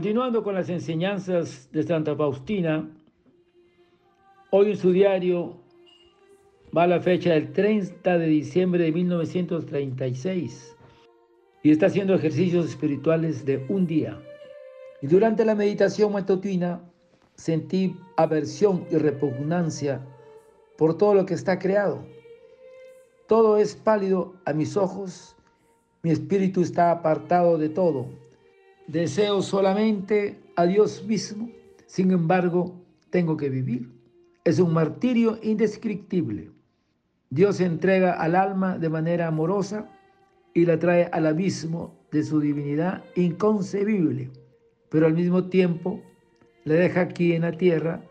Continuando con las enseñanzas de Santa Faustina, hoy en su diario va la fecha del 30 de diciembre de 1936 y está haciendo ejercicios espirituales de un día. Y durante la meditación matutina sentí aversión y repugnancia por todo lo que está creado. Todo es pálido a mis ojos, mi espíritu está apartado de todo Deseo solamente a Dios mismo, sin embargo, tengo que vivir. Es un martirio indescriptible. Dios entrega al alma de manera amorosa y la trae al abismo de su divinidad inconcebible, pero al mismo tiempo la deja aquí en la tierra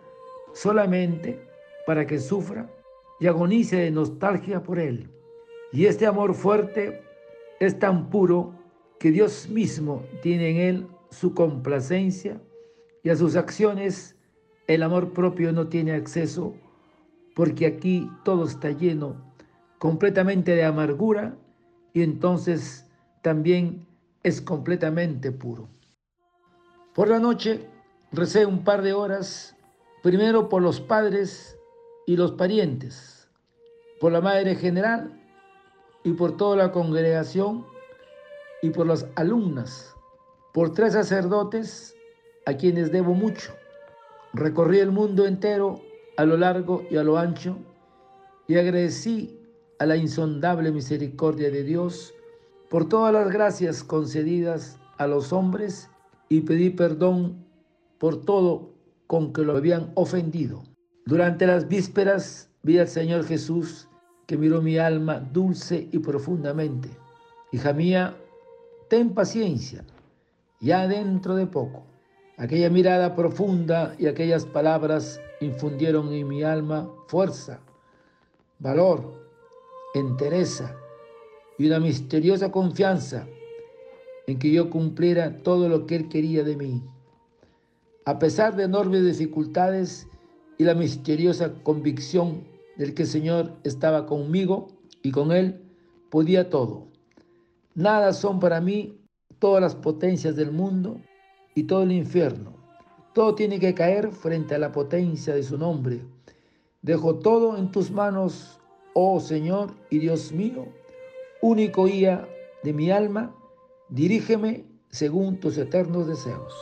solamente para que sufra y agonice de nostalgia por él. Y este amor fuerte es tan puro que Dios mismo tiene en él su complacencia y a sus acciones el amor propio no tiene acceso porque aquí todo está lleno completamente de amargura y entonces también es completamente puro. Por la noche recé un par de horas, primero por los padres y los parientes, por la Madre General y por toda la congregación y por las alumnas, por tres sacerdotes a quienes debo mucho. Recorrí el mundo entero a lo largo y a lo ancho y agradecí a la insondable misericordia de Dios por todas las gracias concedidas a los hombres y pedí perdón por todo con que lo habían ofendido. Durante las vísperas vi al Señor Jesús que miró mi alma dulce y profundamente. Hija mía, ten paciencia, ya dentro de poco. Aquella mirada profunda y aquellas palabras infundieron en mi alma fuerza, valor, entereza y una misteriosa confianza en que yo cumpliera todo lo que Él quería de mí. A pesar de enormes dificultades y la misteriosa convicción del que el Señor estaba conmigo y con Él, podía todo. Nada son para mí todas las potencias del mundo y todo el infierno. Todo tiene que caer frente a la potencia de su nombre. Dejo todo en tus manos, oh Señor y Dios mío, único guía de mi alma, dirígeme según tus eternos deseos.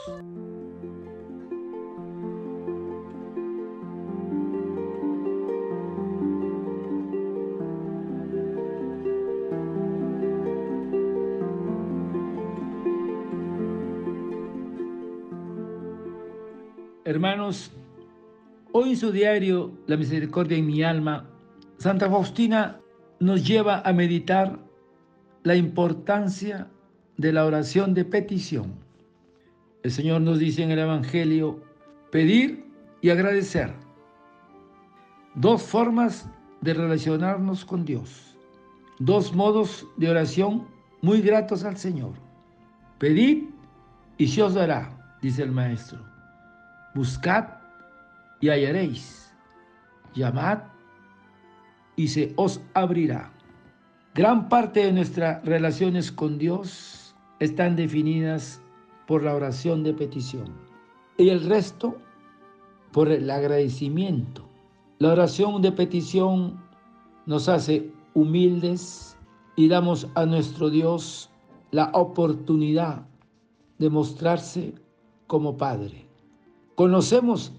Hermanos, hoy en su diario La Misericordia en mi alma, Santa Faustina nos lleva a meditar la importancia de la oración de petición. El Señor nos dice en el Evangelio, pedir y agradecer. Dos formas de relacionarnos con Dios. Dos modos de oración muy gratos al Señor. Pedid y se os dará, dice el Maestro. Buscad y hallaréis. Llamad y se os abrirá. Gran parte de nuestras relaciones con Dios están definidas por la oración de petición y el resto por el agradecimiento. La oración de petición nos hace humildes y damos a nuestro Dios la oportunidad de mostrarse como Padre. Conocemos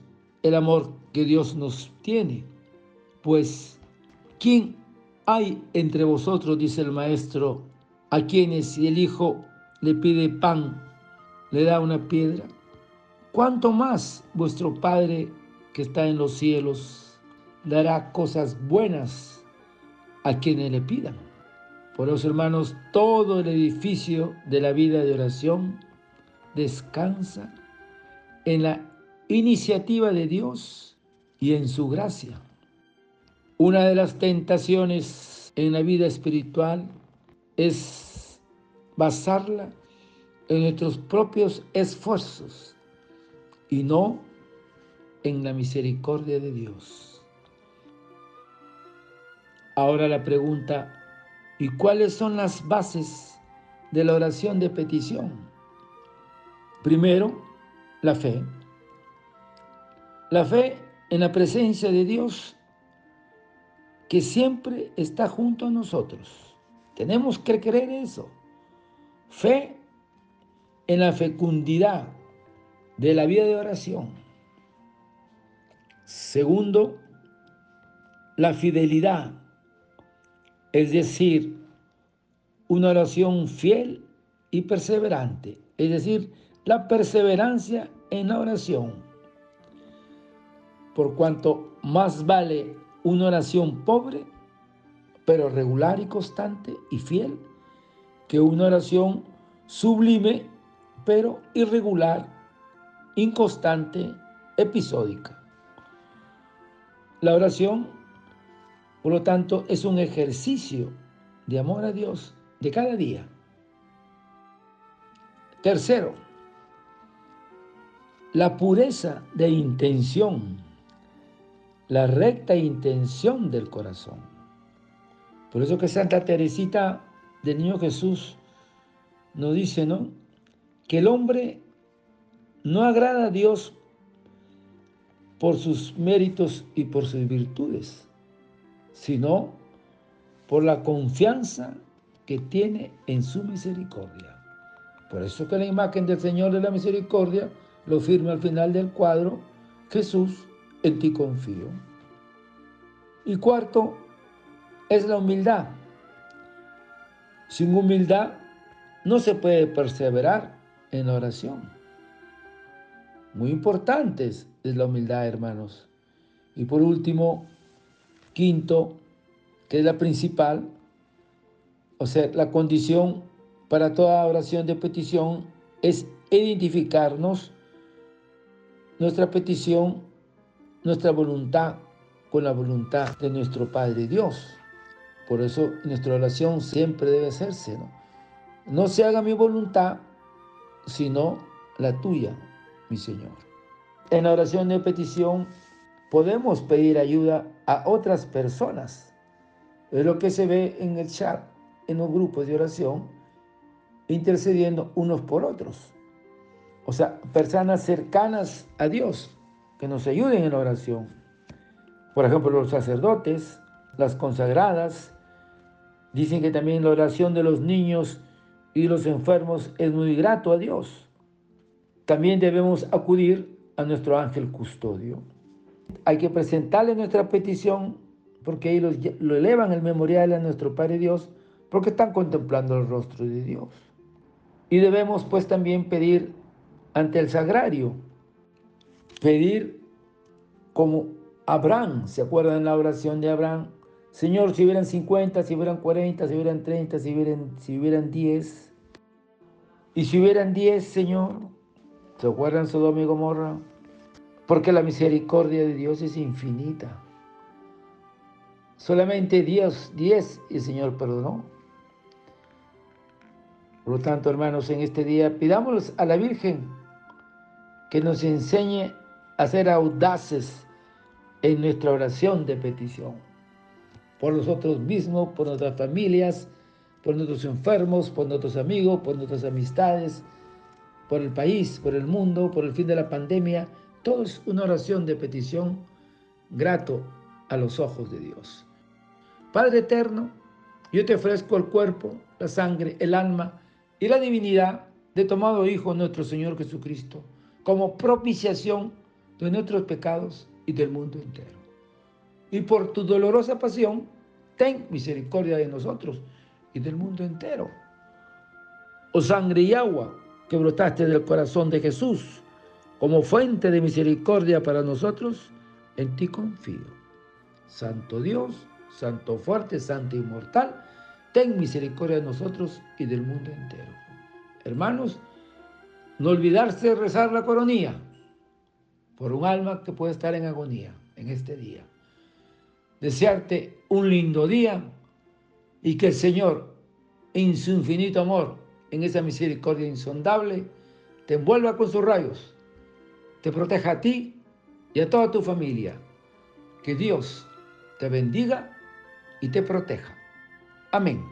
el amor que Dios nos tiene, pues ¿quién hay entre vosotros, dice el Maestro, a quienes si el Hijo le pide pan, le da una piedra? ¿Cuánto más vuestro Padre que está en los cielos dará cosas buenas a quienes le pidan? Por eso, hermanos, todo el edificio de la vida de oración descansa en la iniciativa de Dios y en su gracia. Una de las tentaciones en la vida espiritual es basarla en nuestros propios esfuerzos y no en la misericordia de Dios. Ahora la pregunta, ¿y cuáles son las bases de la oración de petición? Primero, la fe. La fe en la presencia de Dios que siempre está junto a nosotros. Tenemos que creer eso. Fe en la fecundidad de la vida de oración. Segundo, la fidelidad, es decir, una oración fiel y perseverante, es decir, la perseverancia en la oración. Por cuanto más vale una oración pobre, pero regular y constante y fiel, que una oración sublime, pero irregular, inconstante, episódica. La oración, por lo tanto, es un ejercicio de amor a Dios de cada día. Tercero, la pureza de intención, la recta intención del corazón. Por eso que Santa Teresita del Niño Jesús nos dice, ¿no? Que el hombre no agrada a Dios por sus méritos y por sus virtudes, sino por la confianza que tiene en su misericordia. Por eso que la imagen del Señor de la Misericordia lo firma al final del cuadro, Jesús, en ti confío. Y cuarto, es la humildad. Sin humildad no se puede perseverar en la oración. Muy importante es la humildad, hermanos. Y por último, quinto, que es la principal, o sea, la condición para toda oración de petición es identificarnos nuestra petición, nuestra voluntad con la voluntad de nuestro Padre Dios. Por eso nuestra oración siempre debe hacerse. ¿no? no se haga mi voluntad, sino la tuya, mi Señor. En la oración de petición podemos pedir ayuda a otras personas. Es lo que se ve en el chat, en los grupos de oración, intercediendo unos por otros. O sea, personas cercanas a Dios que nos ayuden en la oración. Por ejemplo, los sacerdotes, las consagradas, dicen que también la oración de los niños y los enfermos es muy grato a Dios. También debemos acudir a nuestro ángel custodio. Hay que presentarle nuestra petición porque ellos lo elevan el memorial a nuestro Padre Dios porque están contemplando el rostro de Dios. Y debemos pues también pedir ante el sagrario. Pedir como Abraham, ¿se acuerdan la oración de Abraham? Señor, si hubieran 50, si hubieran 40, si hubieran 30, si hubieran, si hubieran 10. Y si hubieran 10, Señor, ¿se acuerdan Sodoma y Gomorra? Porque la misericordia de Dios es infinita. Solamente Dios, 10 y el Señor perdonó. Por lo tanto, hermanos, en este día pidámosles a la Virgen que nos enseñe a ser audaces en nuestra oración de petición, por nosotros mismos, por nuestras familias, por nuestros enfermos, por nuestros amigos, por nuestras amistades, por el país, por el mundo, por el fin de la pandemia. Todo es una oración de petición grato a los ojos de Dios. Padre eterno, yo te ofrezco el cuerpo, la sangre, el alma y la divinidad de tomado Hijo nuestro Señor Jesucristo como propiciación de nuestros pecados y del mundo entero. Y por tu dolorosa pasión, ten misericordia de nosotros y del mundo entero. Oh sangre y agua que brotaste del corazón de Jesús como fuente de misericordia para nosotros, en ti confío. Santo Dios, Santo fuerte, Santo inmortal, ten misericordia de nosotros y del mundo entero. Hermanos, no olvidarse de rezar la coronía por un alma que puede estar en agonía en este día. Desearte un lindo día y que el Señor, en su infinito amor, en esa misericordia insondable, te envuelva con sus rayos, te proteja a ti y a toda tu familia. Que Dios te bendiga y te proteja. Amén.